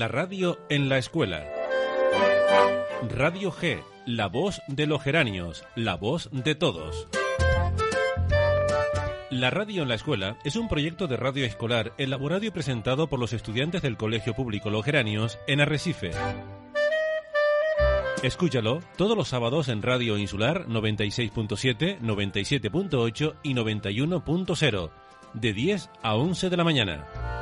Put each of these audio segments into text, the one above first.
La radio en la escuela. Radio G, la voz de los geranios, la voz de todos. La radio en la escuela es un proyecto de radio escolar elaborado y presentado por los estudiantes del Colegio Público Los Geranios en Arrecife. Escúchalo todos los sábados en Radio Insular 96.7, 97.8 y 91.0, de 10 a 11 de la mañana.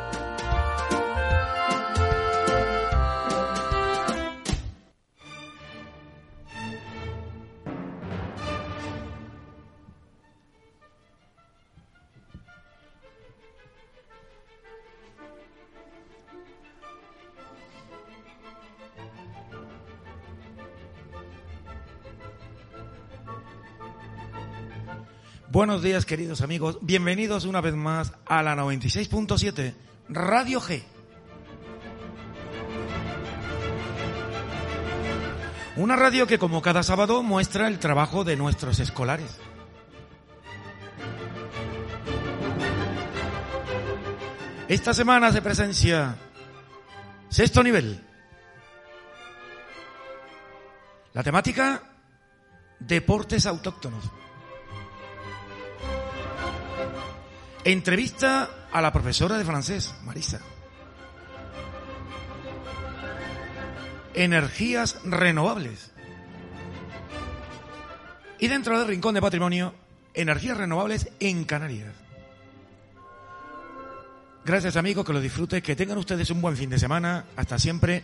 Buenos días, queridos amigos. Bienvenidos una vez más a la 96.7 Radio G. Una radio que, como cada sábado, muestra el trabajo de nuestros escolares. Esta semana se presencia sexto nivel. La temática, deportes autóctonos. Entrevista a la profesora de francés, Marisa. Energías renovables. Y dentro del Rincón de Patrimonio, energías renovables en Canarias. Gracias amigos, que lo disfruten, que tengan ustedes un buen fin de semana. Hasta siempre.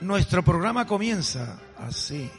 Nuestro programa comienza así.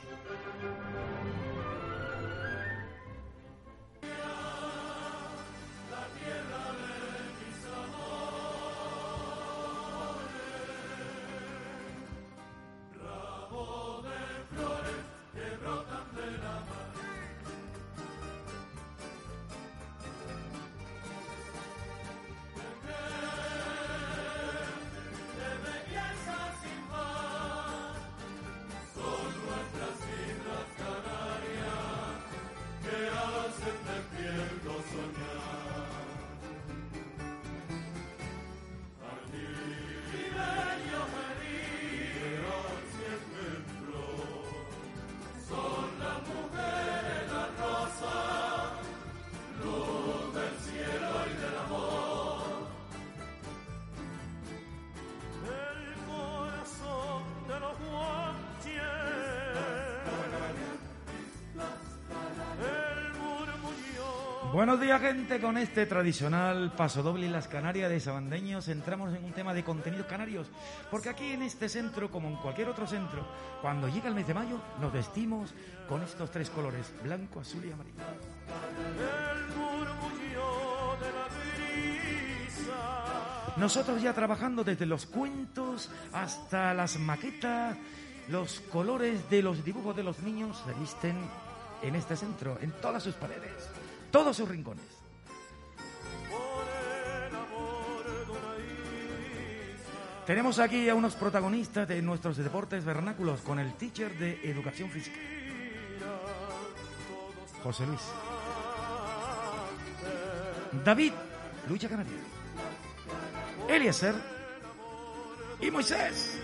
Buenos días, gente. Con este tradicional paso doble y las Canarias de Sabandeños entramos en un tema de contenidos canarios. Porque aquí en este centro, como en cualquier otro centro, cuando llega el mes de mayo, nos vestimos con estos tres colores: blanco, azul y amarillo. Nosotros ya trabajando desde los cuentos hasta las maquetas, los colores de los dibujos de los niños se visten en este centro, en todas sus paredes todos sus rincones. Tenemos aquí a unos protagonistas de nuestros deportes vernáculos con el teacher de educación física. José Luis. David, lucha canaria. Eliezer y Moisés.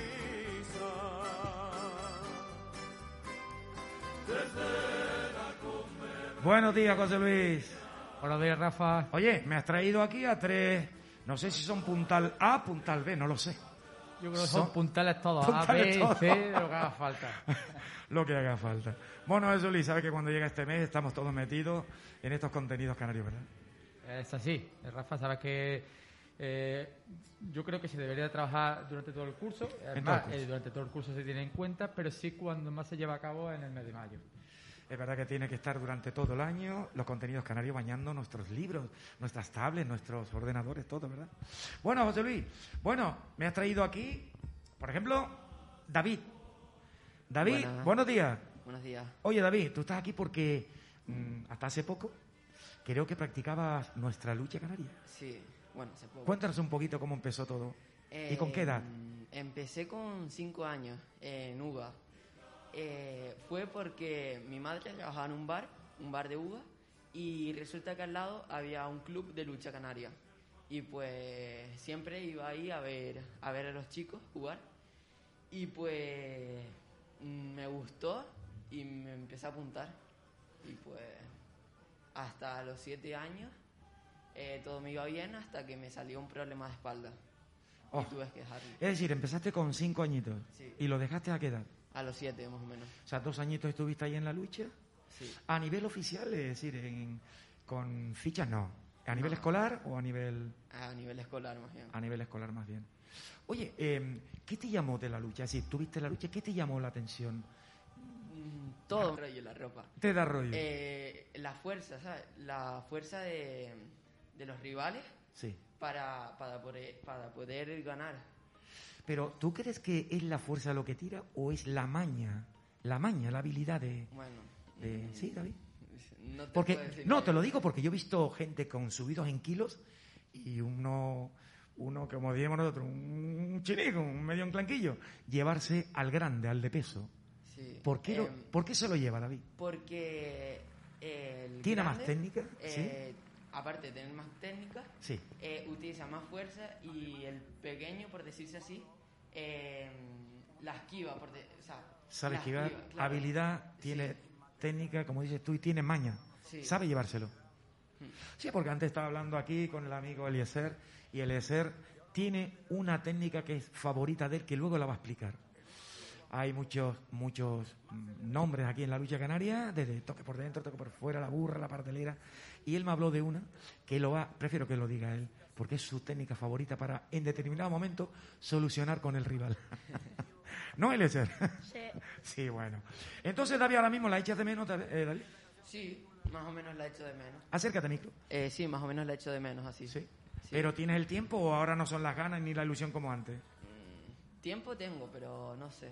Buenos días, José Luis. Buenos días, Rafa. Oye, me has traído aquí a tres, no sé si son puntal A, puntal B, no lo sé. Yo creo que son, puntales todos, A, B, C, lo que haga falta. lo que haga falta. Bueno, José Luis, sabes que cuando llega este mes estamos todos metidos en estos contenidos canarios, ¿verdad? Es así. Rafa, sabes que eh, yo creo que se debería trabajar durante todo el curso. Además, eh, durante todo el curso se tiene en cuenta, pero sí cuando más se lleva a cabo en el mes de mayo. Es verdad que tiene que estar durante todo el año los contenidos canarios bañando nuestros libros, nuestras tablets, nuestros ordenadores, todo, ¿verdad? Bueno, José Luis, bueno, me has traído aquí, por ejemplo, David. David, Buenas. buenos días. Buenos días. Oye, David, tú estás aquí porque mm, hasta hace poco creo que practicabas nuestra lucha canaria. Sí, bueno, hace poco. Cuéntanos un poquito cómo empezó todo. ¿Y con qué edad? Eh, Empecé con cinco años en UBA. Eh, fue porque mi madre trabajaba en un bar, un bar de UBA, y resulta que al lado había un club de lucha canaria. Y pues siempre iba ahí a ver a, ver a los chicos jugar. Y pues me gustó y me empecé a apuntar. Y pues hasta los siete años eh, todo me iba bien hasta que me salió un problema de espalda. Oh. Y tuve que dejarlo. Es decir, empezaste con cinco añitos Sí. y lo dejaste a qué edad? A los siete, más o menos. O sea, dos añitos estuviste ahí en la lucha. Sí. A nivel oficial, es decir, en- con fichas no. ¿A nivel No. escolar o a nivel, A nivel escolar, más bien. a nivel escolar más bien? Oye, eh, ¿qué te llamó de la lucha? Es decir, tuviste la lucha, ¿qué te llamó la atención? Mm, Todo me rollo la ropa. Te da rollo. Eh, la fuerza, ¿sabes? La fuerza de, de los rivales Sí. para, para, poder, para poder ganar. Pero, ¿tú crees que es la fuerza lo que tira o es la maña? La maña, la habilidad de... Bueno. de- mm, Sí, David. No te Porque, decir no, te lo digo porque yo he visto gente con subidos en kilos y uno, uno como diríamos nosotros, un chinico, un medio enclanquillo, llevarse al grande, al de peso. Sí. ¿Por qué, lo- Em, ¿por qué se lo lleva, David? Porque el ¿Tiene más técnica? eh, Aparte de tener más técnica, Sí. eh, utiliza más fuerza y el pequeño, por decirse así, eh, la esquiva. Por de- o sea, Sabe esquivar, esquiva, claro. habilidad, tiene Sí. técnica, como dices tú, y tiene maña. Sí. Sabe llevárselo. Mm. Sí, porque antes estaba hablando aquí con el amigo Eliezer y Eliezer tiene una técnica que es favorita de él que luego la va a explicar. Hay muchos muchos mm, nombres aquí en la lucha canaria, desde toque por dentro, toque por fuera, la burra, la partelera, y él me habló de una que lo va, prefiero que lo diga él, porque es su técnica favorita para en determinado momento solucionar con el rival. ¿No, Eliezer? Sí. sí, bueno. Entonces, David, ahora mismo la echas de menos, eh, David. Sí, más o menos la echo de menos. Acércate, micro. Eh, sí, más o menos la echo de menos así. Sí. Sí. Pero ¿tienes el tiempo o ahora no son las ganas ni la ilusión como antes? Mm, Tiempo tengo, pero no sé.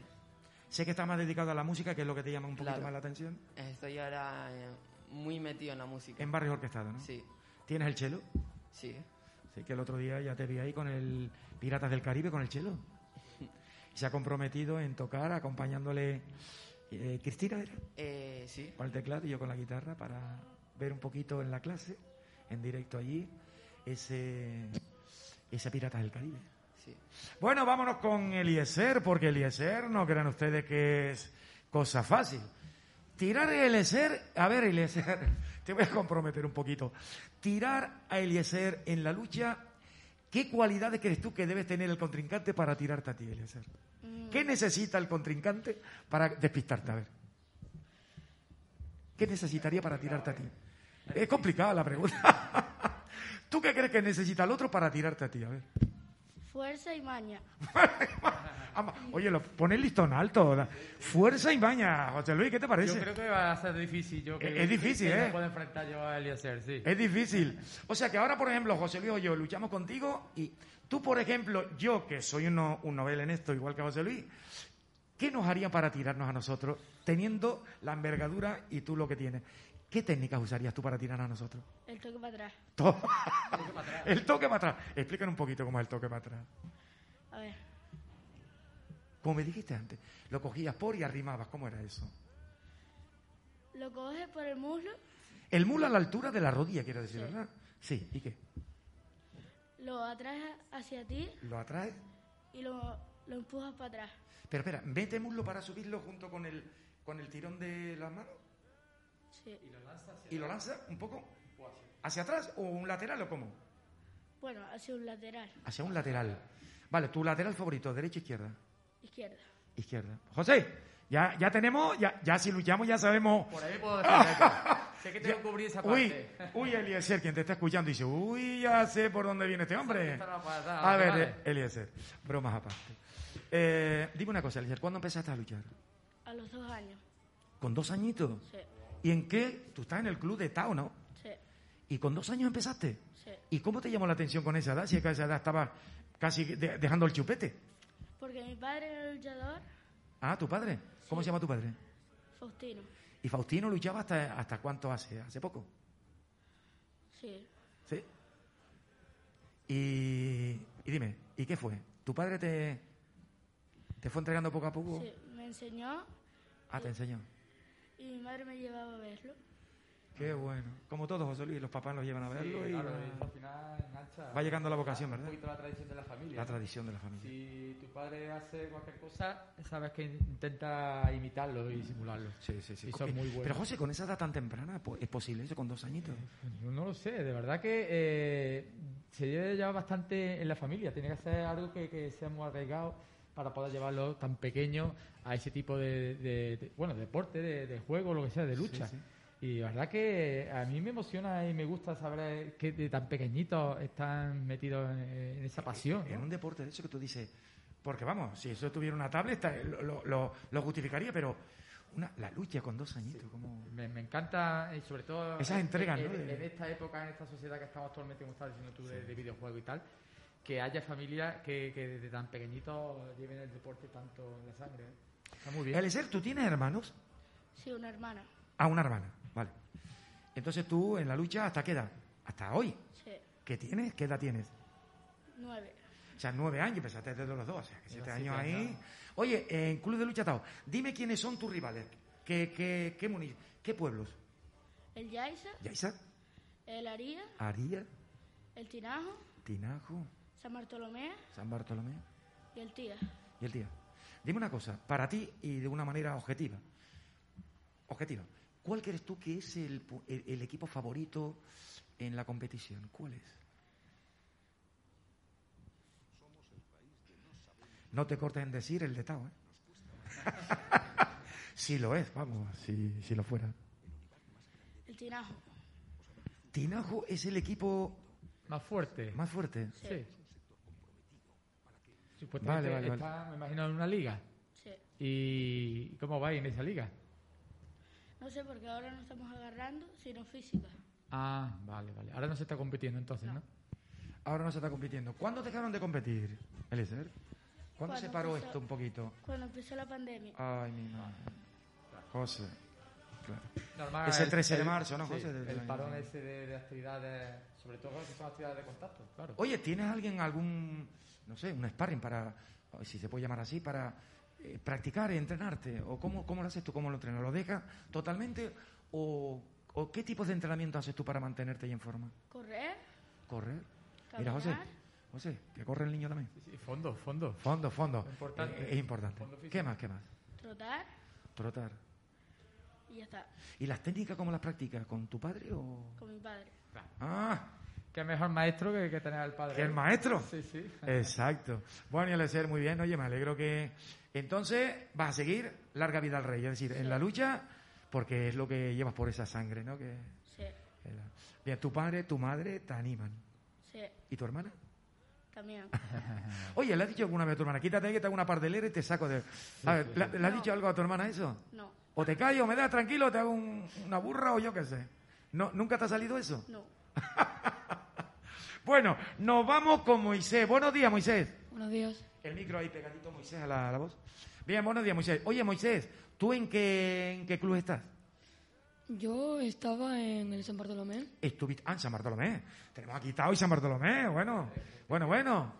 Sé que estás más dedicado a la música, que es lo que te llama un poquito Claro. más la atención. Estoy ahora eh, muy metido en la música. En barrios orquestados, ¿no? Sí, ¿Tienes el chelo? sí. Que el otro día ya te vi ahí con el Piratas del Caribe, con el chelo. Se ha comprometido en tocar acompañándole eh, Cristina, ¿era? Eh, sí. Con el teclado y yo con la guitarra para ver un poquito en la clase, en directo allí, ese, ese Piratas del Caribe. Sí. Bueno, vámonos con Eliezer, porque Eliezer no crean ustedes que es cosa fácil. Tirar a Eliezer, a ver Eliezer, te voy a comprometer un poquito. Tirar a Eliezer en la lucha, ¿qué cualidades crees tú que debe tener el contrincante para tirarte a ti, Eliezer? ¿Qué necesita el contrincante para despistarte? A ver. ¿Qué necesitaría para tirarte a ti? Es complicada la pregunta. ¿Tú qué crees que necesita el otro para tirarte a ti? A ver. Fuerza y maña. Oye, lo, pon el listón alto. Fuerza y maña. José Luis, ¿qué te parece? Yo creo que va a ser difícil. Yo que, Es- es difícil, que ¿eh? No puedo enfrentar yo a Eliezer, sí. Es difícil. O sea que ahora, por ejemplo, José Luis o yo luchamos contigo y tú, por ejemplo, yo que soy uno- un novel en esto, igual que José Luis, ¿qué nos haría para tirarnos a nosotros teniendo la envergadura y tú lo que tienes? ¿Qué técnicas usarías tú para tirar a nosotros? El toque para atrás. To- el toque para atrás. Explícanos un poquito cómo es el toque para atrás. A ver. Como me dijiste antes, lo cogías por y arrimabas. ¿Cómo era eso? Lo coges por el muslo, El mulo a la altura de la rodilla, quiero decir, Sí. ¿verdad? Sí, ¿y qué? lo atraes hacia ti Lo atraes. y lo, lo empujas para atrás. Pero espera, mete muslo para subirlo junto con el, con el tirón de las manos Sí. y lo lanza un poco hacia atrás o un lateral o cómo? Bueno, hacia un lateral. Hacia un lateral. Vale, tu lateral favorito, derecha o izquierda. Izquierda. Izquierda. José, ya, ya tenemos, ya, ya si luchamos ya sabemos. Por ahí puedo sé que tengo que cubrir esa Uy, parte. uy, Eliezer, quien te está escuchando dice, uy, ya sé por dónde viene este hombre. A ver, vale. Eliezer, bromas aparte. Eh, dime una cosa, Eliezer, ¿cuándo empezaste a luchar? A los dos años. ¿Con dos añitos? Sí. ¿Y en qué? Tú estás en el club de Tao, ¿no? Sí, ¿Y con dos años empezaste? sí. ¿Y cómo te llamó la atención con esa edad? Si a esa edad estabas casi de- dejando el chupete. Porque mi padre era luchador, Ah, tu padre. ¿Cómo se llama tu padre? Faustino. ¿Y Faustino luchaba hasta, hasta cuánto hace? ¿Hace poco? Sí, Sí. Y, y dime, ¿y qué fue? ¿Tu padre te, te fue entregando poco a poco? sí. Me enseñó Ah, te enseñó. Y mi madre me llevaba a verlo. Qué bueno. Como todos, José Luis, los papás los llevan a verlo y claro, va- y al final engancha. va llegando la vocación, Un ¿verdad? poquito la tradición de la familia. la ¿no? tradición de la familia. Si tu padre hace cualquier cosa, sabes que intenta imitarlo y simularlo. Sí, sí, sí. Y son Eh, muy buenos. Pero José, con esa edad tan temprana, ¿es posible eso con dos añitos? Yo no lo sé, de verdad que eh, se debe llevar bastante en la familia. Tiene que ser algo que, que sea muy arraigado para poder llevarlo tan pequeño a ese tipo de, de- de- bueno, de deporte, de, juego, lo que sea, de lucha. sí. Y la verdad que a mí me emociona y me gusta saber que de tan pequeñitos están metidos en, en esa pasión. En ¿no? un deporte de eso que tú dices, porque vamos, si eso tuviera una tablet, ta- lo, lo- lo- lo justificaría, pero una, la lucha con dos añitos, como... Me, me encanta, y sobre todo Esas en- entregas, en, ¿no? en- en esta época, en esta sociedad que estamos actualmente, como estás diciendo tú, de, de videojuegos y tal, que haya familias que, que desde tan pequeñitos lleven el deporte tanto en la sangre. ¿eh? Está muy bien. Eliezer, ¿tú tienes hermanos? Sí, una hermana. Ah, una hermana, vale. Entonces tú en la lucha, ¿hasta qué edad? Hasta hoy. Sí, ¿Qué tienes? ¿Qué edad tienes? nueve. O sea, nueve años, empezaste desde los dos, o sea, que siete años ahí. años. Oye, en Club de Lucha Tao, dime quiénes son tus rivales. ¿Qué, qué, qué, qué pueblos? El Yaiza, ¿Yaisa? el Aría, Aría, el Tinajo, Tinajo, San Bartolomé San Bartolomé y el Tía. y el Tía. Dime una cosa, para ti y de una manera objetiva. Objetiva. ¿Cuál crees tú que es el, pu- el- el equipo favorito en la competición? ¿Cuál es? No te cortes en decir el de Tao, ¿eh? sí lo es, vamos, si, si lo fuera. El Tinajo. Tinajo es el equipo Más fuerte. más fuerte. Sí. Sí. Supuestamente Vale, vale, está, me imagino, en una liga. Sí. ¿Y cómo va en esa liga? No sé, porque ahora no estamos agarrando, sino física. Ah, vale, vale. Ahora no se está compitiendo entonces, ¿no? Ahora no se está compitiendo. ¿Cuándo dejaron de competir, Eliezer? ¿Cuándo Cuando se paró empezó- esto un poquito? Cuando empezó la pandemia. Ay, mi madre. José. Claro. Normal, Ese el- 13 de el- marzo, ¿no, sí, José? Del el parón ese de, de actividades, sobre todo que son actividades de contacto, claro. Oye, ¿tienes alguien, algún, no sé, un sparring para, si se puede llamar así, para eh, practicar, entrenarte? ¿O cómo, cómo lo haces tú? ¿Cómo lo entrenas? ¿Lo dejas totalmente? ¿O, o qué tipos de entrenamiento haces tú para mantenerte ahí en forma? Correr, ¿Correr? Mira, José, José, que corre el niño también. Sí, sí, fondo, fondo. Fondo, fondo. Importante. Eh, es importante. Fondo físico. ¿Qué más, qué más? trotar Trotar. y ya está. ¿Y las técnicas cómo las practicas? ¿Con tu padre o...? Con mi padre. Ah, Qué mejor maestro que, que tener al padre. que el maestro. Sí, sí. Exacto. Bueno, y al ser muy bien, oye, me alegro que... Entonces, vas a seguir larga vida al rey, es decir, en la lucha, porque es lo que llevas por esa sangre, ¿no? Que, Sí, Bien, tu padre, tu madre te animan. sí, ¿Y tu hermana? también. Oye, ¿le has dicho alguna vez a tu hermana? Quítate que te hago una pardelera y te saco de... A ver, ¿le, le has No. dicho algo a tu hermana eso? No, O te callo, me das tranquilo, o te hago un- una burra o yo qué sé. ¿No, ¿Nunca te ha salido eso? no. Bueno, nos vamos con Moisés. Buenos días, Moisés. Buenos días. El micro ahí pegadito, Moisés, a la, a la voz. Bien, buenos días, Moisés. Oye, Moisés, ¿tú en qué, en qué club estás? Yo estaba en el San Bartolomé. Estuviste... Ah, en San Bartolomé. Tenemos aquí Tao y San Bartolomé. Bueno, bueno, bueno.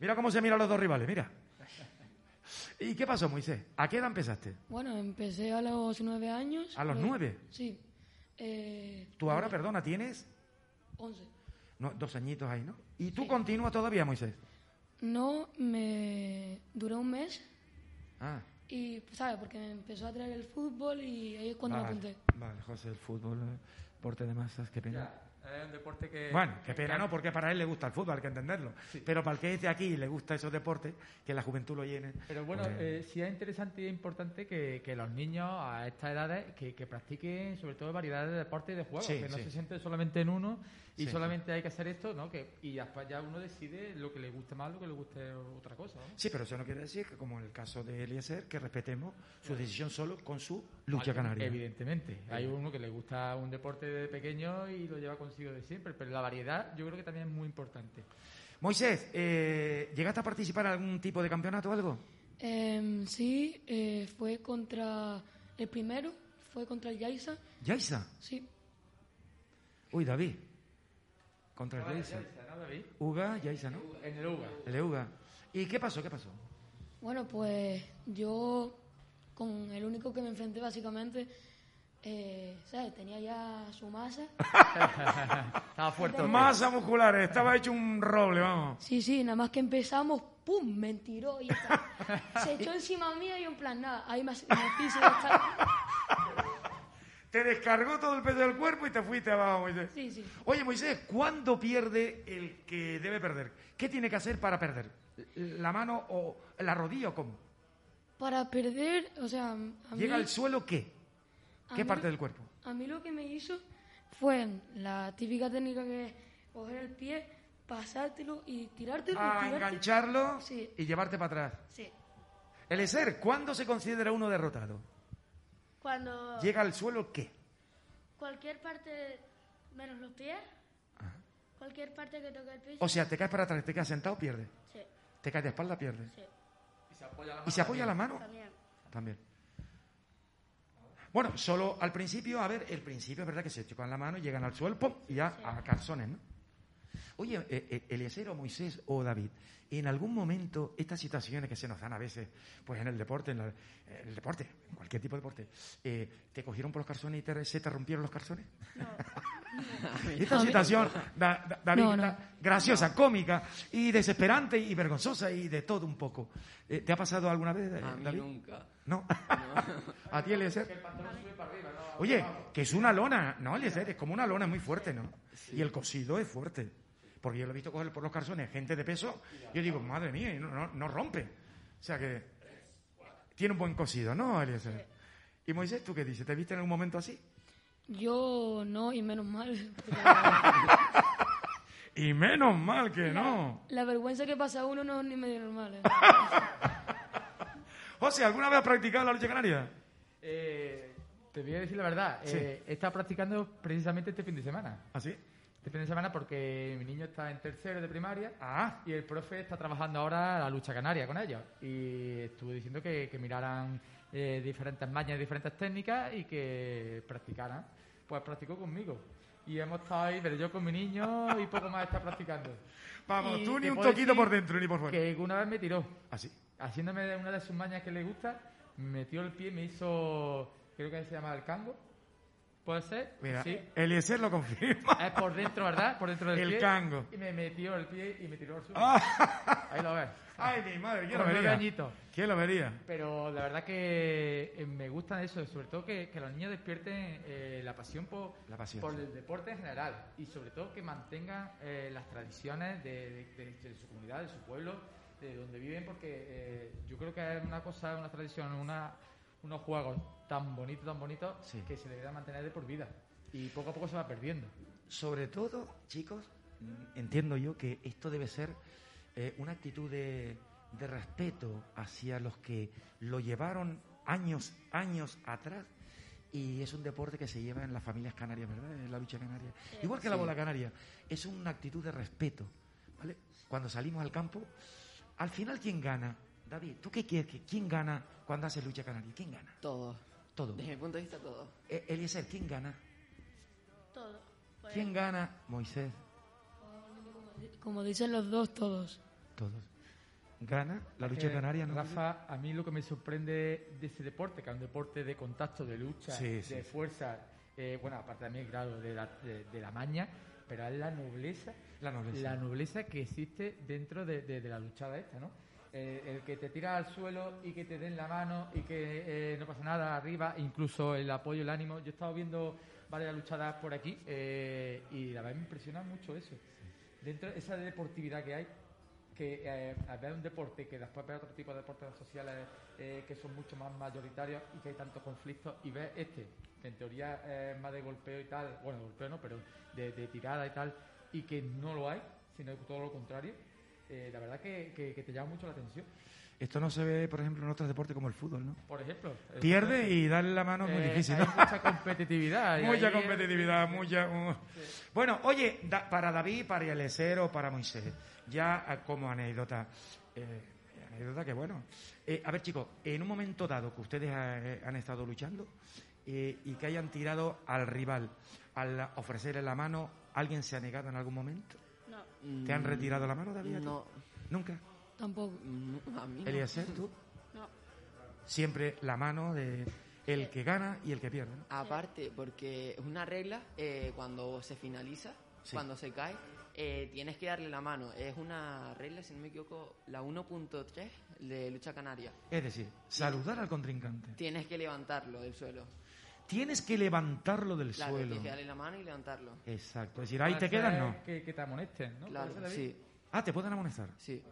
Mira cómo se miran los dos rivales, mira. ¿Y qué pasó, Moisés? ¿A qué edad empezaste? Bueno, empecé a los nueve años. ¿A los nueve? Sí. Eh, Tú ahora, perdona, tienes Once. No, dos añitos ahí, ¿no? ¿Y tú continúas todavía, Moisés? No, me duró un mes Ah, y, pues, ¿sabes? Porque me empezó a traer el fútbol y ahí es cuando vale, me apunté. Vale, José, el fútbol. eh. Deporte de masas, qué pena. Ya, es un deporte que... Bueno, qué que- pena no, porque para él le gusta el fútbol, hay que entenderlo. Pero para el que es de aquí y le gusta esos deportes, que la juventud lo llene. Pero bueno, pues, eh, sí es interesante y importante que, que los niños a estas edades que, que practiquen sobre todo variedades de deportes y de juegos, Sí, que no sí. se sienten solamente en uno y solamente hay que hacer esto, ¿no? Que, y después ya uno decide lo que le guste más, lo que le guste otra cosa, ¿no? Sí, pero eso no quiere decir que, como en el caso de Eliezer, que respetemos su decisión solo con su lucha canaria. Evidentemente. Hay uno que le gusta un deporte de pequeño y lo lleva consigo de siempre, pero la variedad yo creo que también es muy importante. Moisés, eh, ¿llegaste a participar en algún tipo de campeonato o algo? Em, sí, eh, fue contra el primero, fue contra el Yaisa. Yaisa. Sí, Uy, David. Contra el Yaisa. ¿no, David? Uga, Yaisa, ¿no? En el UGA. El Uga. ¿Y qué pasó? ¿Qué pasó? bueno, pues yo con el único que me enfrenté básicamente, eh, ¿sabes? Tenía ya su masa. Estaba fuerte. Masa muscular, estaba hecho un roble, vamos. Sí, sí, nada más que empezamos, ¡pum! Me tiró y. Se echó encima mío y en plan, nada, ahí me, me está. Te descargó todo el peso del cuerpo y te fuiste abajo, Moisés. Sí, sí. Oye, Moisés, ¿cuándo pierde el que debe perder? ¿Qué tiene que hacer para perder? ¿La mano o la rodilla o cómo? Para perder, o sea, a mí, ¿Llega al suelo qué? A ¿Qué mí- parte del cuerpo? A mí lo que me hizo fue la típica técnica que es coger el pie, pasártelo y tirártelo. y A tirarte. engancharlo Sí. y llevarte para atrás. Sí. Eliezer, ¿cuándo se considera uno derrotado? Cuando ¿Llega al suelo qué? cualquier parte, menos los pies, cualquier parte que toque el piso, O sea, te caes para atrás, te quedas sentado, pierdes. sí, Te caes de espalda, pierdes. sí, Y se apoya la ¿Y se apoya la mano? también. También. Bueno, solo al principio, a ver, el principio es verdad que se chocan la mano, llegan al suelo, ¡pum! y ya a calzones, ¿no? Oye, eh, eh, Eliezer o Moisés o David, en algún momento estas situaciones que se nos dan a veces, pues en el deporte, en, la- en el deporte, en cualquier tipo de deporte, eh, ¿te cogieron por los calzones y te, se te rompieron los calzones? Esta situación, da- da- David, No, no. da- graciosa, cómica y desesperante y vergonzosa y de todo un poco. Eh, ¿Te ha pasado alguna vez, mí David? nunca. ¿No? ¿A ti, Eliezer? Oye, que es una lona, ¿no, Eliezer? Es como una lona muy fuerte, ¿no? Y el cosido es fuerte. Porque yo lo he visto coger por los calzones gente de peso. Yo digo, madre mía, no, no, no rompe. O sea que tiene un buen cosido, ¿no, Eliezer? Y Moisés, ¿tú qué dices? ¿Te viste en algún momento así? Yo no, y menos mal. Y menos mal que no. La vergüenza que pasa uno no es ni medio normal. ¿eh? José, ¿alguna vez has practicado la lucha canaria? Eh, te voy a decir la verdad. Sí. eh, he estado practicando precisamente este fin de semana. ¿Así? Este fin de semana porque mi niño está en tercero de primaria Ah, y el profe está trabajando ahora la lucha canaria con ellos. Y estuve diciendo que, que miraran eh, diferentes mañas, diferentes técnicas y que practicaran. Pues practicó conmigo. Y hemos estado ahí, pero yo con mi niño y poco más está practicando. vamos, Y tú ni un toquito por dentro ni por fuera. Que una vez me tiró. ¿Así? haciéndome una de sus mañas que le gusta, metió el pie, me hizo, creo que se llama el cango. ¿Puede ser? Mira, Sí. Eliezer lo confirma. Es por dentro, ¿verdad? Por dentro del El pie. cango. Y me metió el pie y me tiró al suelo. Ah. Ahí lo ves. Ay, mi madre, ¿quién lo Con nueve vería? añitos. ¿Quién lo vería? Pero la verdad que eh, me gusta eso, sobre todo que, que los niños despierten eh, la pasión por, La pasión, por el deporte en general y sobre todo que mantengan eh, las tradiciones de, de- de- de su comunidad, de su pueblo, de donde viven, porque eh, yo creo que es una cosa, una tradición, una, unos juegos tan bonitos, tan bonitos, Sí. que se debería mantener de por vida y poco a poco se va perdiendo. Sobre todo, chicos, mm, entiendo yo que esto debe ser eh, una actitud de, de respeto hacia los que lo llevaron años, años atrás. Y es un deporte que se lleva en las familias canarias, ¿verdad? En la lucha canaria. Igual que la bola canaria. Es una actitud de respeto, ¿vale? Cuando salimos al campo, al final, ¿quién gana? David, ¿tú qué quieres? que- ¿Quién gana cuando hace lucha canaria? ¿Quién gana? Todo. Todo. Desde mi punto de vista, todo. Eh, Eliezer, ¿quién gana? Todo. Pues, ¿Quién gana? Moisés. Como dicen los dos, todos. Todos. ¿Gana la lucha Eh, canaria? ¿no? Rafa, a mí lo que me sorprende de ese deporte, que es un deporte de contacto, de lucha, Sí, sí, de sí. fuerza, eh, bueno, aparte también, claro, de la, de, de la maña, pero es la nobleza, La nobleza. la nobleza que existe dentro de, de- de la luchada esta, ¿no? Eh, el que te tira al suelo y que te den la mano y que eh, no pasa nada arriba, incluso el apoyo, el ánimo. Yo he estado viendo varias luchadas por aquí eh, y la verdad me impresiona mucho eso. Dentro de esa deportividad que hay, que eh, al ver un deporte que después ve otro tipo de deportes sociales eh, que son mucho más mayoritarios y que hay tantos conflictos y ver este, que en teoría es más de golpeo y tal, bueno, golpeo no, pero de, de tirada y tal, y que no lo hay, sino todo lo contrario, eh, la verdad que, que- que te llama mucho la atención. Esto no se ve, por ejemplo, en otros deportes como el fútbol, ¿no? Por ejemplo, Pierde y darle la mano es muy eh, difícil, mucha competitividad. Mucha competitividad, mucha... uh. Bueno, oye, da- para David, para Eliezer o para Moisés, ya ah, como anécdota, eh, anécdota que bueno. Eh, a ver, chicos, en un momento dado que ustedes han estado luchando eh, y que hayan tirado al rival al ofrecerle la mano, ¿alguien se ha negado en algún momento? ¿Te han Mm, retirado la mano, David? No, ¿Nunca? Tampoco. mm, a mí no. Eliezer, tú. No. Siempre la mano de el que gana y el que pierde, ¿no? Aparte, porque es una regla, eh, cuando se finaliza, Sí. cuando se cae, eh, tienes que darle la mano. Es una regla, si no me equivoco, la 1.3 de lucha canaria. Es decir, saludar al contrincante. Tienes que levantarlo del suelo. Tienes que levantarlo del Claro, suelo. tienes que darle la mano y levantarlo. Exacto. Es decir, ahí te quedas, no. Que, que te amonesten, ¿no? Claro, sí, Ah, te pueden amonestar. sí.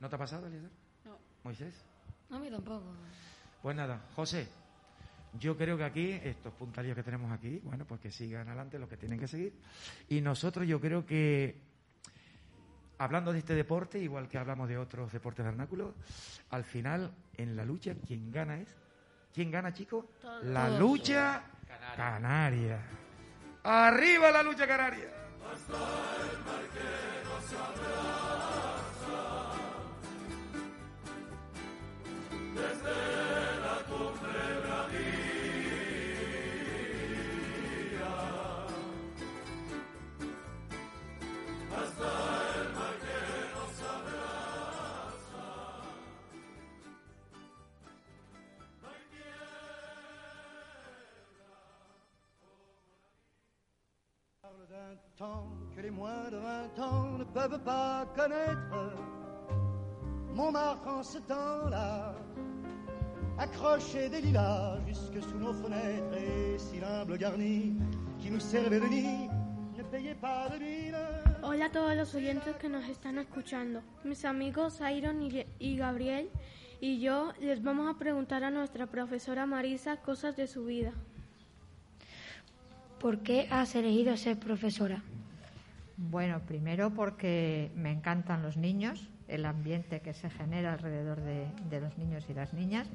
¿No te ha pasado, Eliezer? No. Moisés. A mí tampoco. Pues nada, José. Yo creo que aquí, estos puntalillos que tenemos aquí, bueno, pues que sigan adelante los que tienen que seguir. Y nosotros yo creo que, hablando de este deporte, igual que hablamos de otros deportes vernáculos, al final, en la lucha, quien gana es... ¿Quién gana, chicos? Todos. La lucha canaria. ¡Arriba la lucha canaria! temps que les moins de 20 ans ne peuvent pas connaître. Montmartre en ce temps-là accrochait des lilas jusque sous nos fenêtres et si l'humble garni qui nous servait de nid ne payait pas de mine. Hola a todos los oyentes que nos están escuchando. Mis amigos Iron y Gabriel y yo les vamos a preguntar a nuestra profesora Marisa cosas de su vida. ¿Por qué has elegido ser profesora? Bueno, primero porque me encantan los niños, el ambiente que se genera alrededor de, de los niños y las niñas.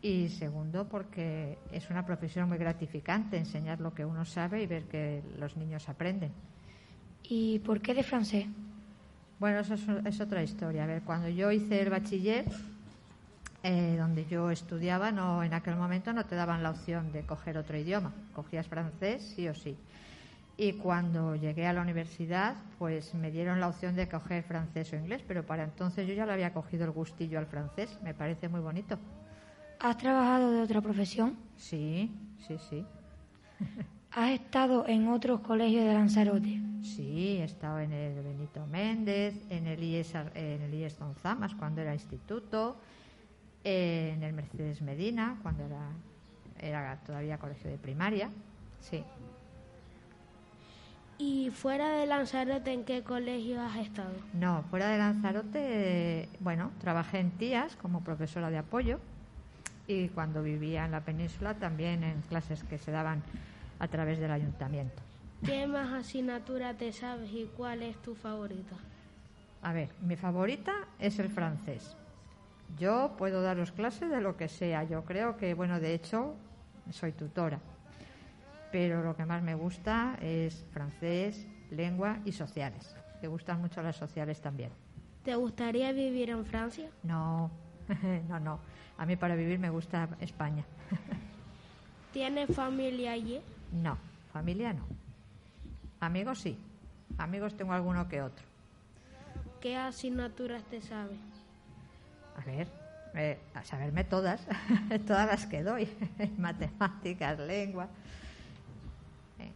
Y segundo porque es una profesión muy gratificante enseñar lo que uno sabe y ver que los niños aprenden. ¿Y por qué de francés? Bueno, eso es, es otra historia. A ver, cuando yo hice el bachiller, eh, donde yo estudiaba, no, en aquel momento no te daban la opción de coger otro idioma. Cogías francés sí o sí. Y cuando llegué a la universidad, pues me dieron la opción de coger francés o inglés, pero para entonces yo ya le había cogido el gustillo al francés. Me parece muy bonito. ¿Has trabajado de otra profesión? Sí, sí, sí. ¿Has estado en otros colegios de Lanzarote? Sí, he estado en el Benito Méndez, en el IES, en el IES Don Zamas cuando era instituto, eh, en el Mercedes Medina cuando era, era todavía colegio de primaria. Sí, ¿Y fuera de Lanzarote en qué colegio has estado? no, fuera de Lanzarote, bueno, trabajé en TIAS como profesora de apoyo y cuando vivía en la península también en clases que se daban a través del ayuntamiento. ¿Qué más asignatura te sabes y cuál es tu favorita? A ver, mi favorita es el francés. Yo puedo daros clases de lo que sea. Yo creo que, bueno, de hecho, soy tutora. Pero lo que más me gusta es francés, lengua y sociales. Me gustan mucho las sociales también. ¿Te gustaría vivir en Francia? No, no, no. A mí para vivir me gusta España. ¿Tienes familia allí? No, familia no. Amigos sí. Amigos tengo alguno que otro. ¿Qué asignaturas te sabes? A ver, eh, a saberme todas, todas las que doy, matemáticas, lengua. Eh,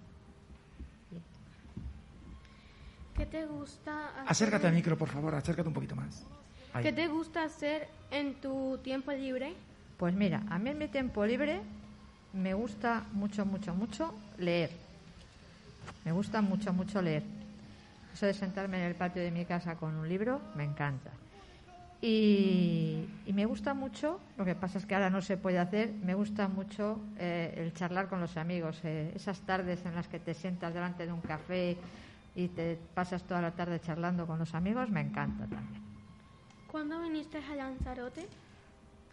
¿Qué te gusta hacer, Acércate al micro, por favor, acércate un poquito más. Ahí. ¿Qué te gusta hacer en tu tiempo libre? Pues mira, a mí en mi tiempo libre me gusta mucho, mucho, mucho leer. Me gusta mucho, mucho leer. Eso de sentarme en el patio de mi casa con un libro, me encanta. Y, y me gusta mucho, lo que pasa es que ahora no se puede hacer, me gusta mucho eh, el charlar con los amigos, eh, esas tardes en las que te sientas delante de un café y te pasas toda la tarde charlando con los amigos, me encanta también. ¿Cuándo viniste a Lanzarote?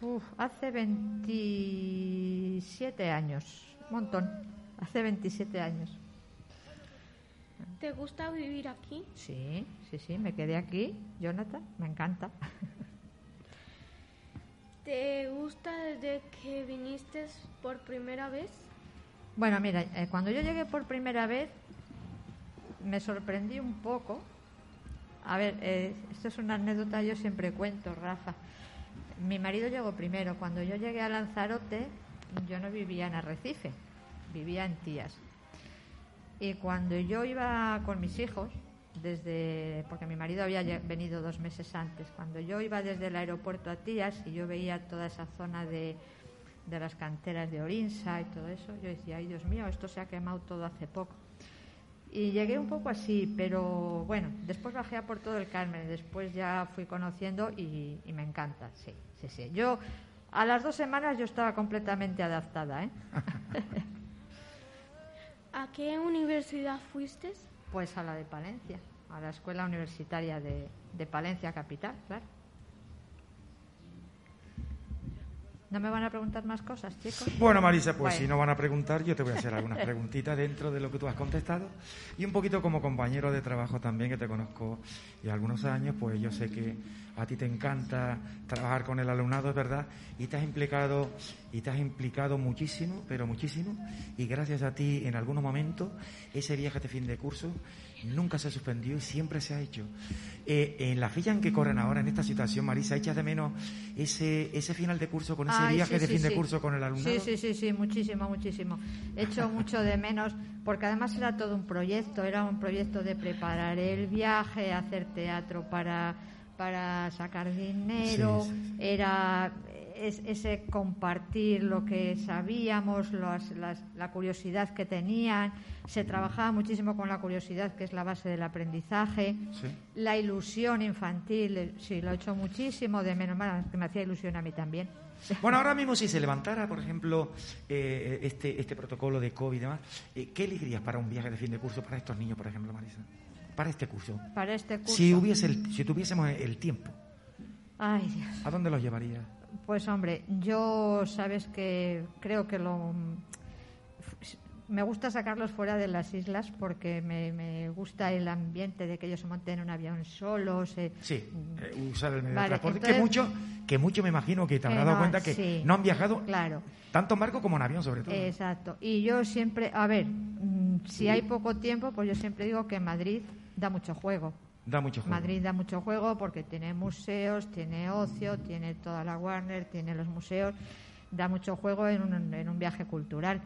Uf, hace 27 años, un montón, hace 27 años. ¿Te gusta vivir aquí? Sí, sí, sí, me quedé aquí, Jonathan, me encanta. ¿Te gusta desde que viniste por primera vez? Bueno, mira, eh, cuando yo llegué por primera vez me sorprendí un poco. A ver, eh, esto es una anécdota yo siempre cuento, Rafa. Mi marido llegó primero. Cuando yo llegué a Lanzarote, yo no vivía en Arrecife, vivía en Tías. Y cuando yo iba con mis hijos, desde porque mi marido había venido dos meses antes, cuando yo iba desde el aeropuerto a Tías y yo veía toda esa zona de, de las canteras de Orinsa y todo eso, yo decía, ay Dios mío, esto se ha quemado todo hace poco. Y llegué un poco así, pero bueno, después bajé a por todo el Carmen, después ya fui conociendo y, y me encanta, sí, sí, sí. Yo a las dos semanas yo estaba completamente adaptada, ¿eh? ¿A qué universidad fuiste? Pues a la de Palencia, a la Escuela Universitaria de, de Palencia Capital, claro. ¿No me van a preguntar más cosas, chicos? Bueno, Marisa, pues Bueno. si no van a preguntar, yo te voy a hacer algunas preguntitas dentro de lo que tú has contestado. Y un poquito como compañero de trabajo también, que te conozco y algunos años, pues yo sé que a ti te encanta trabajar con el alumnado, es verdad, y te has implicado, y te has implicado muchísimo, pero muchísimo, y gracias a ti en algunos momentos, ese viaje de fin de curso nunca se suspendió y siempre se ha hecho. Eh, en la fila en que corren ahora, en esta situación, Marisa, ¿echas de menos ese, ese final de curso con ese Ay, viaje sí, de sí, fin de curso con el alumnado? Sí, sí, sí, sí, muchísimo, muchísimo. Echo mucho de menos, porque además era todo un proyecto, era un proyecto de preparar el viaje, hacer teatro para, para sacar dinero, era es- ese compartir lo que sabíamos, las- las- la curiosidad que tenían, se trabajaba muchísimo con la curiosidad, que es la base del aprendizaje. Sí. La ilusión infantil, eh, sí, lo he hecho muchísimo de menos, bueno, que me hacía ilusión a mí también. Bueno, ahora mismo si se levantara, por ejemplo, eh, este, este protocolo de COVID y demás, eh, ¿qué elegirías para un viaje de fin de curso para estos niños, por ejemplo, Marisa? Para este curso. Para este curso. Si, hubiese el- si tuviésemos el tiempo, Ay, Dios. ¿a dónde los llevarías? Pues hombre, yo sabes que creo que lo me gusta sacarlos fuera de las islas porque me, me gusta el ambiente de que ellos se monten en un avión solos. eh, Sí, eh, usar el medio Vale, de transporte. entonces- que mucho, que mucho me imagino que te habrás dado no, cuenta que sí. no han viajado Claro. tanto en barco como en avión, sobre todo. Exacto. Y yo siempre, a ver, mm, si hay poco tiempo, pues yo siempre digo que Madrid da mucho juego. Madrid da mucho juego porque tiene museos, tiene ocio, tiene toda la Warner, tiene los museos, da mucho juego en un, en un viaje cultural.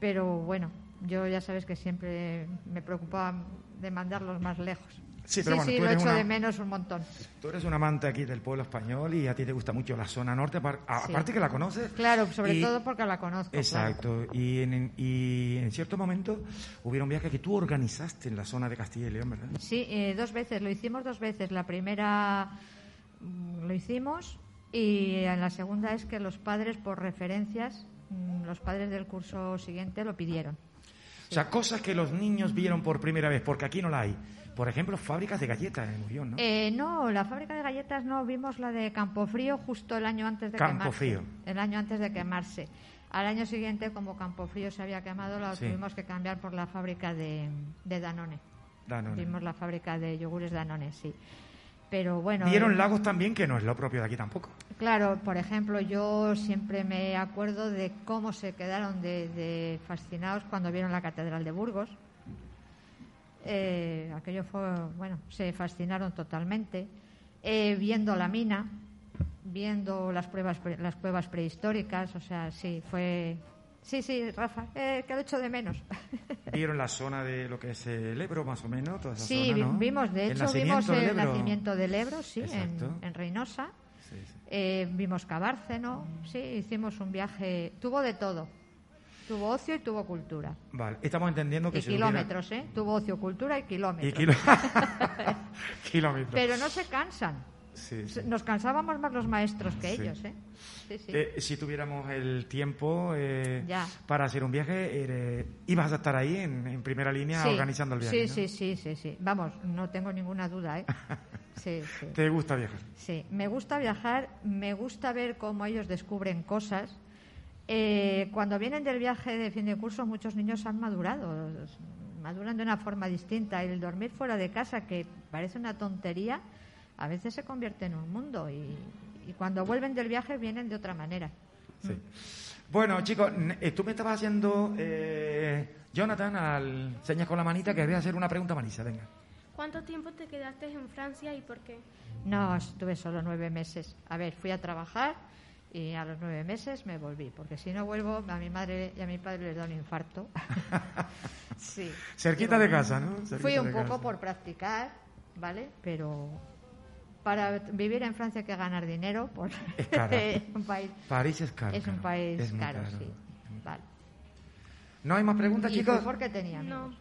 Pero bueno, yo ya sabes que siempre me preocupaba de mandarlos más lejos. Sí, pero bueno, tú lo eres echo una- de menos un montón. Tú eres un amante aquí del pueblo español y a ti te gusta mucho la zona norte, apar- a- Sí. aparte que la conoces. Claro, sobre y- todo porque la conozco. claro. Exacto. Y en, y en cierto momento hubieron viajes que tú organizaste en la zona de Castilla y León, ¿verdad? Sí, eh, dos veces, lo hicimos dos veces. La primera mm, lo hicimos y en la segunda es que los padres, por referencias, mm, los padres del curso siguiente lo pidieron. O sea, cosas que los niños vieron por primera vez, porque aquí no la hay. Por ejemplo, fábricas de galletas en ¿no? Eh, no, la fábrica de galletas no, vimos la de Campofrío justo el año antes de Campofrío. quemarse. El año antes de quemarse. Al año siguiente, como Campofrío se había quemado, la Sí. tuvimos que cambiar por la fábrica de, de Danone. Danone. Vimos la fábrica de yogures Danone, sí. Pero bueno. Vieron eh, lagos también, que no es lo propio de aquí tampoco. Claro, por ejemplo, yo siempre me acuerdo de cómo se quedaron de, de fascinados cuando vieron la Catedral de Burgos. Eh, aquello fue, bueno, se fascinaron totalmente. Eh, viendo la mina, viendo las pruebas, las cuevas prehistóricas, o sea, sí, fue. Sí, sí, Rafa, eh, que lo echo de menos. Vieron la zona de lo que es el Ebro, más o menos, toda esa Sí, zona, ¿no? vimos, de El hecho, nacimiento vimos el Ebro. nacimiento del Ebro, sí, en, en Reynosa. Sí, sí. Eh, vimos Cabárceno, sí, hicimos un viaje, tuvo de todo. Tuvo ocio y tuvo cultura. Vale, estamos entendiendo que Y si kilómetros, ¿eh? Tuvo ocio, cultura y kilómetros. Y kilo- kilómetros. Pero no se cansan. Sí, sí. Nos cansábamos más los maestros que Sí. ellos, ¿eh? Sí, sí. Eh, si tuviéramos el tiempo eh, para hacer un viaje, eh, ibas a estar ahí en, en primera línea organizando el viaje. Sí, ¿no? sí, sí, sí, sí. Vamos, no tengo ninguna duda, ¿eh? Sí, sí. ¿Te gusta viajar? Sí, me gusta viajar, me gusta ver cómo ellos descubren cosas. Eh, cuando vienen del viaje de fin de curso, muchos niños han madurado, maduran de una forma distinta. El dormir fuera de casa, que parece una tontería, a veces se convierte en un mundo y, y cuando vuelven del viaje vienen de otra manera. Sí. Bueno, chicos, eh, tú me estabas haciendo, eh, Jonathan, al señas con la manita, que voy a hacer una pregunta a Marisa, venga. ¿Cuánto tiempo te quedaste en Francia y por qué? No, estuve solo nueve meses. A ver, fui a trabajar y a los nueve meses me volví, porque si no vuelvo, a mi madre y a mi padre les da un infarto. sí. Cerquita de casa, ¿no? Cerquita Fui un poco casa. por practicar, ¿vale? Pero para vivir en Francia hay que ganar dinero, por Es un país. París es caro. es un país Es caro, caro. sí. Vale. ¿No hay más preguntas, ¿Y chicos? por qué tenía No.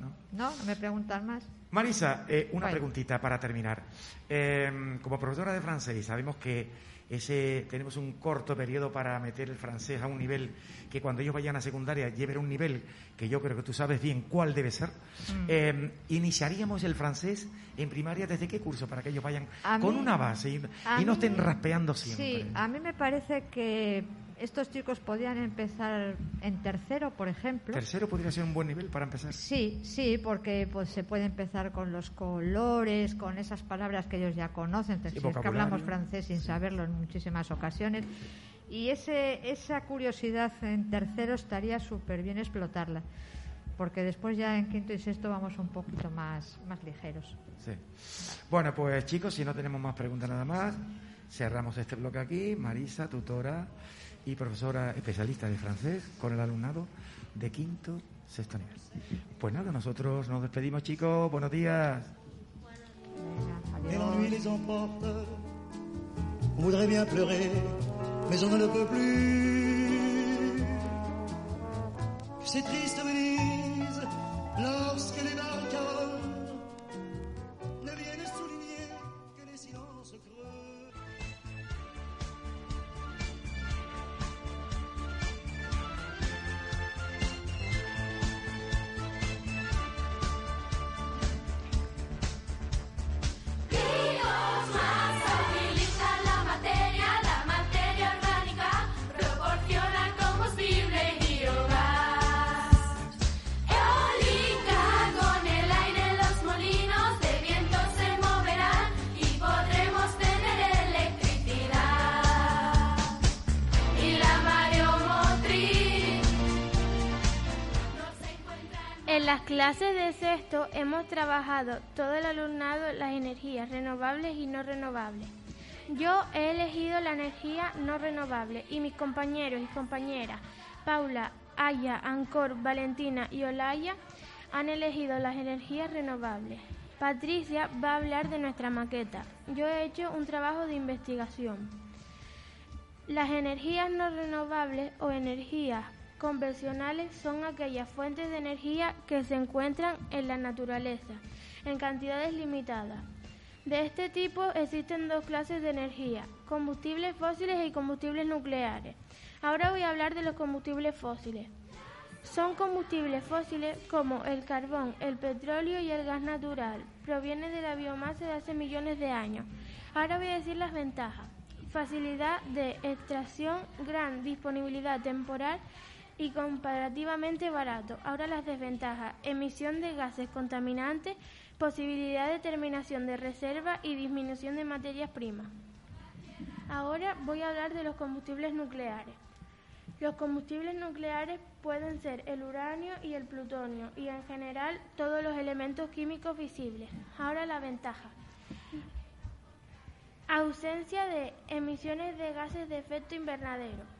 ¿No? ¿No me preguntan más? Marisa, eh, una Bueno. preguntita para terminar. Eh, como profesora de francés, sabemos que ese tenemos un corto periodo para meter el francés a un nivel que cuando ellos vayan a secundaria lleven un nivel que yo creo que tú sabes bien cuál debe ser. Mm. Eh, ¿Iniciaríamos el francés en primaria desde qué curso para que ellos vayan A con mí- una base y, no mí estén raspeando siempre? Sí, a mí me parece que estos chicos podían empezar en tercero, por ejemplo. ¿Tercero podría ser un buen nivel para empezar? Sí, sí, porque pues se puede empezar con los colores, con esas palabras que ellos ya conocen. Sí, es que hablamos francés sin saberlo en muchísimas ocasiones. Y ese, esa curiosidad en tercero estaría súper bien explotarla, porque después ya en quinto y sexto vamos un poquito más, más ligeros. Sí. Bueno, pues chicos, si no tenemos más preguntas nada más, cerramos este bloque aquí. Marisa, tutora y profesora especialista de francés con el alumnado de quinto, sexto nivel. Pues nada, nosotros nos despedimos, chicos. Buenos días. Venga, Et sexto hemos trabajado todo el alumnado las energías renovables y no renovables. Yo he elegido la energía no renovable y mis compañeros y compañeras Paula, Aya, Ancor, Valentina y Olaya han elegido las energías renovables. Patricia va a hablar de nuestra maqueta. Yo he hecho un trabajo de investigación. Las energías no renovables o energías convencionales son aquellas fuentes de energía que se encuentran en la naturaleza en cantidades limitadas. De este tipo existen dos clases de energía, combustibles fósiles y combustibles nucleares. Ahora voy a hablar de los combustibles fósiles. Son combustibles fósiles como el carbón, el petróleo y el gas natural. Provienen de la biomasa de hace millones de años. Ahora voy a decir las ventajas. Facilidad de extracción, gran disponibilidad temporal y comparativamente barato. Ahora las desventajas. Emisión de gases contaminantes, posibilidad de terminación de reserva y disminución de materias primas. Ahora voy a hablar de los combustibles nucleares. Los combustibles nucleares pueden ser el uranio y el plutonio y en general todos los elementos químicos visibles. Ahora la ventaja. Ausencia de emisiones de gases de efecto invernadero.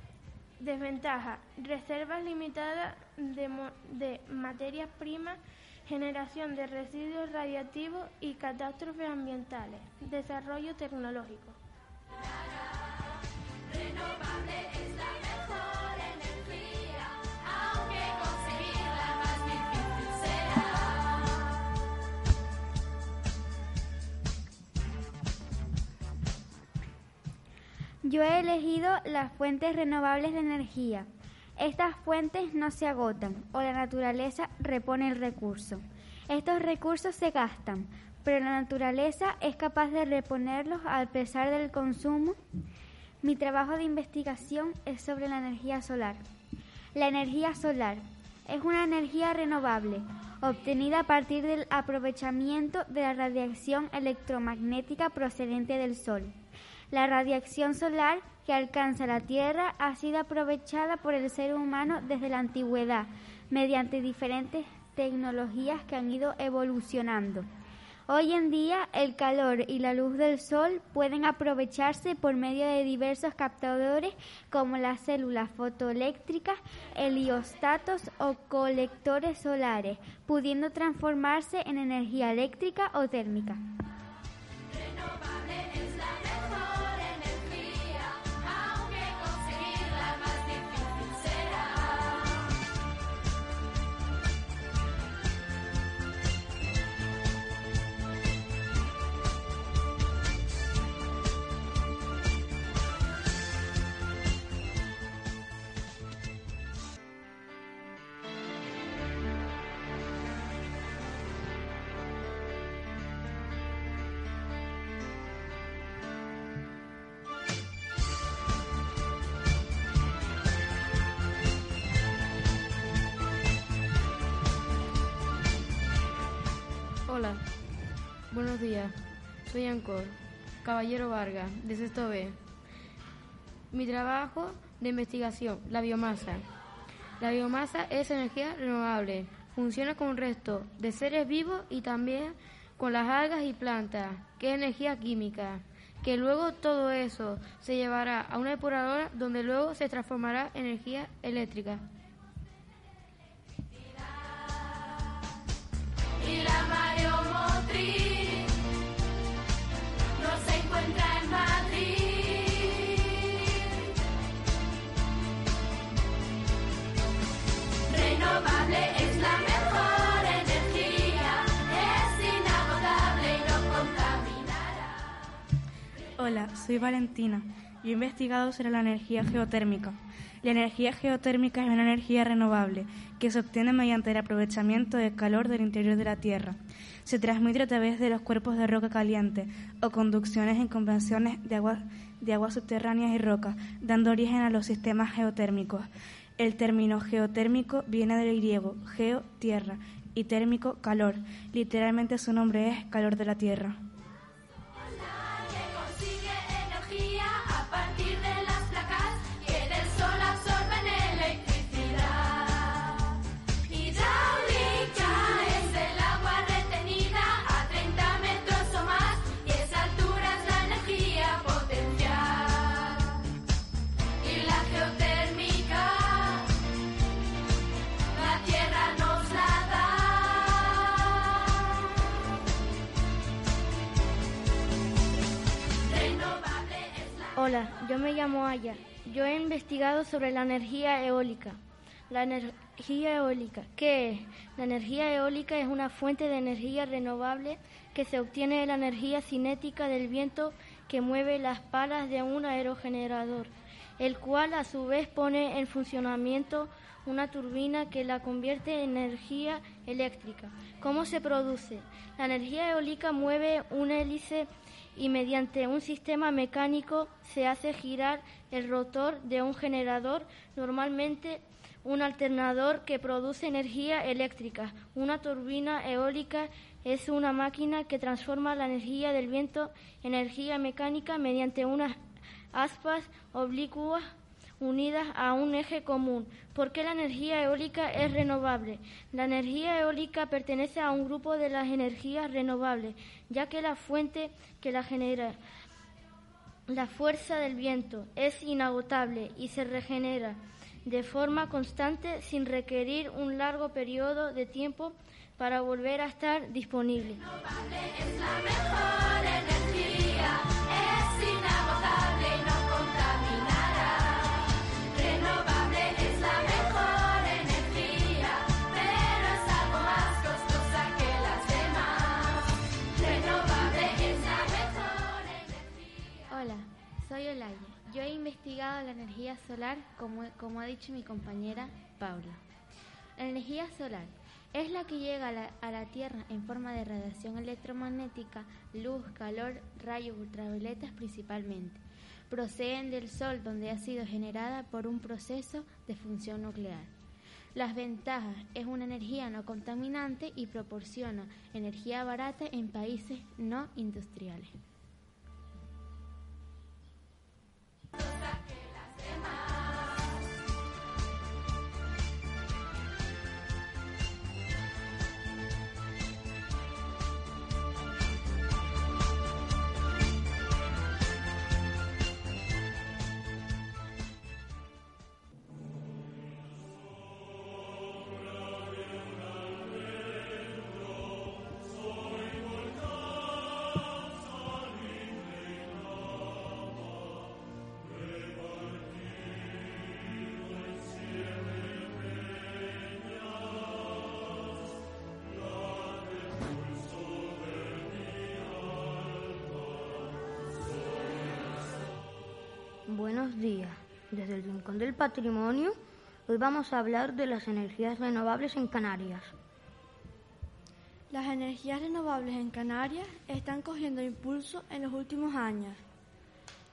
Desventaja. Reservas limitadas de, materias primas, generación de residuos radiactivos y catástrofes ambientales. Desarrollo tecnológico. Yo he elegido las fuentes renovables de energía. Estas fuentes no se agotan o la naturaleza repone el recurso. Estos recursos se gastan, pero la naturaleza es capaz de reponerlos a pesar del consumo. Mi trabajo de investigación es sobre la energía solar. La energía solar es una energía renovable obtenida a partir del aprovechamiento de la radiación electromagnética procedente del Sol. La radiación solar que alcanza la Tierra ha sido aprovechada por el ser humano desde la antigüedad mediante diferentes tecnologías que han ido evolucionando. Hoy en día el calor y la luz del sol pueden aprovecharse por medio de diversos captadores como las células fotoeléctricas, heliostatos o colectores solares, pudiendo transformarse en energía eléctrica o térmica. Buenos días. Soy Ancor, Caballero Vargas, de Sexto B. Mi trabajo de investigación, la biomasa. La biomasa es energía renovable. Funciona con resto de seres vivos y también con las algas y plantas, que es energía química. Que luego todo eso se llevará a una depuradora donde luego se transformará en energía eléctrica. Y la Hola, soy Valentina. Yo he investigado sobre la energía geotérmica. La energía geotérmica es una energía renovable que se obtiene mediante el aprovechamiento del calor del interior de la Tierra. Se transmite a través de los cuerpos de roca caliente o conducciones en convenciones de aguas de aguas subterráneas y rocas, dando origen a los sistemas geotérmicos. El término geotérmico viene del griego geo, tierra, y térmico, calor. Literalmente su nombre es calor de la Tierra. Hola, yo me llamo Aya. Yo he investigado sobre la energía eólica. La energía eólica, ¿qué es? La energía eólica es una fuente de energía renovable que se obtiene de la energía cinética del viento que mueve las palas de un aerogenerador, el cual a su vez pone en funcionamiento una turbina que la convierte en energía eléctrica. ¿Cómo se produce? La energía eólica mueve un hélice y mediante un sistema mecánico se hace girar el rotor de un generador, normalmente un alternador que produce energía eléctrica. Una turbina eólica es una máquina que transforma la energía del viento en energía mecánica mediante unas aspas oblicuas unidas a un eje común. ¿Por qué la energía eólica es renovable? La energía eólica pertenece a un grupo de las energías renovables, ya que la fuente que la genera, la fuerza del viento, es inagotable y se regenera de forma constante sin requerir un largo periodo de tiempo para volver a estar disponible. es la mejor energía, es inagotable soy Olaya. Yo he a la energía solar, como, como ha dicho mi compañera Paula. La energía solar es la que llega a la, a la Tierra en forma de radiación electromagnética, luz, calor, rayos ultravioletas principalmente. Proceden del Sol donde ha sido generada por un proceso de función nuclear. Las ventajas es una energía no contaminante y proporciona energía barata en países no industriales. Desde Rincón del Patrimonio, hoy vamos a hablar de las energías renovables en Canarias. Las energías renovables en Canarias están cogiendo impulso en los últimos años,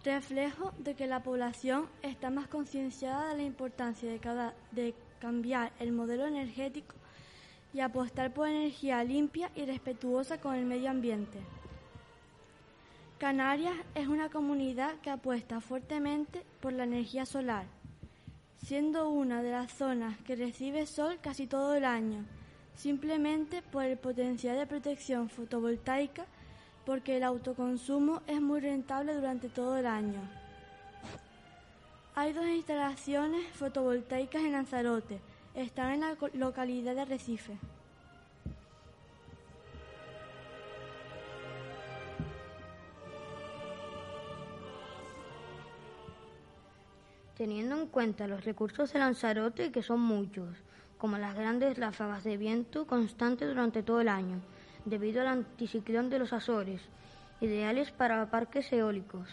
reflejo de que la población está más concienciada de la importancia de cambiar el modelo energético y apostar por energía limpia y respetuosa con el medio ambiente. Canarias es una comunidad que apuesta fuertemente por la energía solar, siendo una de las zonas que recibe sol casi todo el año, simplemente por el potencial de protección fotovoltaica, porque el autoconsumo es muy rentable durante todo el año. Hay dos instalaciones fotovoltaicas en Lanzarote, están en la localidad de Arrecife. Teniendo en cuenta los recursos de Lanzarote, que son muchos, como las grandes ráfagas de viento constantes durante todo el año, debido al anticiclón de los Azores, ideales para parques eólicos,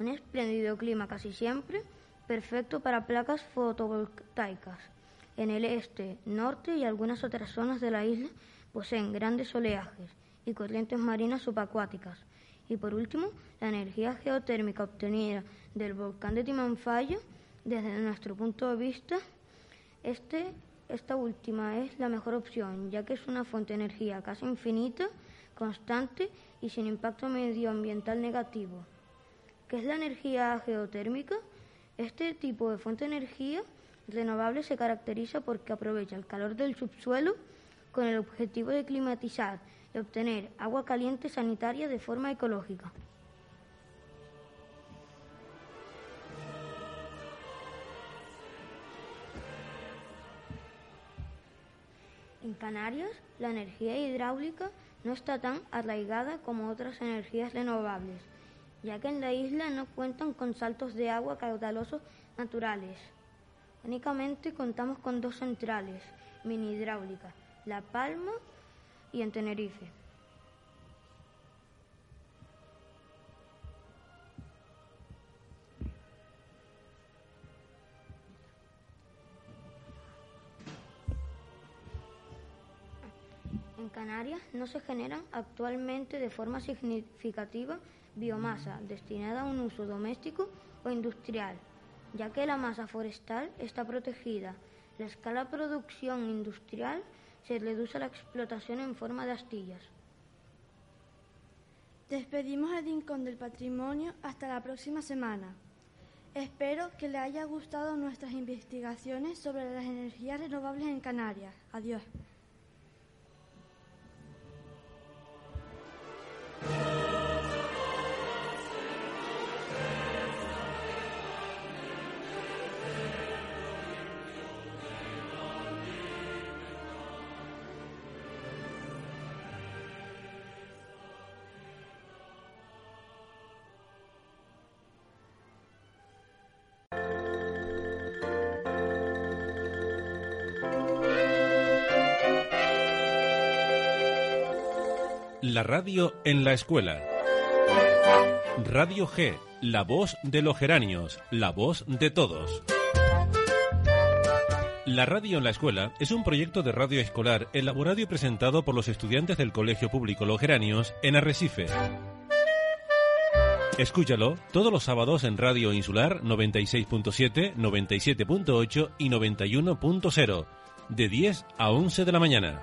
un espléndido clima casi siempre, perfecto para placas fotovoltaicas. En el este, norte y algunas otras zonas de la isla poseen grandes oleajes y corrientes marinas subacuáticas. Y por último, la energía geotérmica obtenida del volcán de Timanfaya, desde nuestro punto de vista, este, esta última es la mejor opción, ya que es una fuente de energía casi infinita, constante y sin impacto medioambiental negativo. ¿Qué es la energía geotérmica? Este tipo de fuente de energía renovable se caracteriza porque aprovecha el calor del subsuelo con el objetivo de climatizar y obtener agua caliente sanitaria de forma ecológica. En Canarias, la energía hidráulica no está tan arraigada como otras energías renovables, ya que en la isla no cuentan con saltos de agua caudalosos naturales. Únicamente contamos con dos centrales mini hidráulicas, La Palma y en Tenerife. Canarias no se generan actualmente de forma significativa biomasa destinada a un uso doméstico o industrial, ya que la masa forestal está protegida. La escala de producción industrial se reduce a la explotación en forma de astillas. Despedimos el Rincón del Patrimonio hasta la próxima semana. Espero que le haya gustado nuestras investigaciones sobre las energías renovables en Canarias. Adiós. La radio en la escuela. Radio G, La voz de los geranios, la voz de todos. La radio en la escuela es un proyecto de radio escolar elaborado y presentado por los estudiantes del Colegio Público Los Geranios en Arrecife. Escúchalo todos los sábados en Radio Insular 96.7, 97.8 y 91.0, de 10 a 11 de la mañana.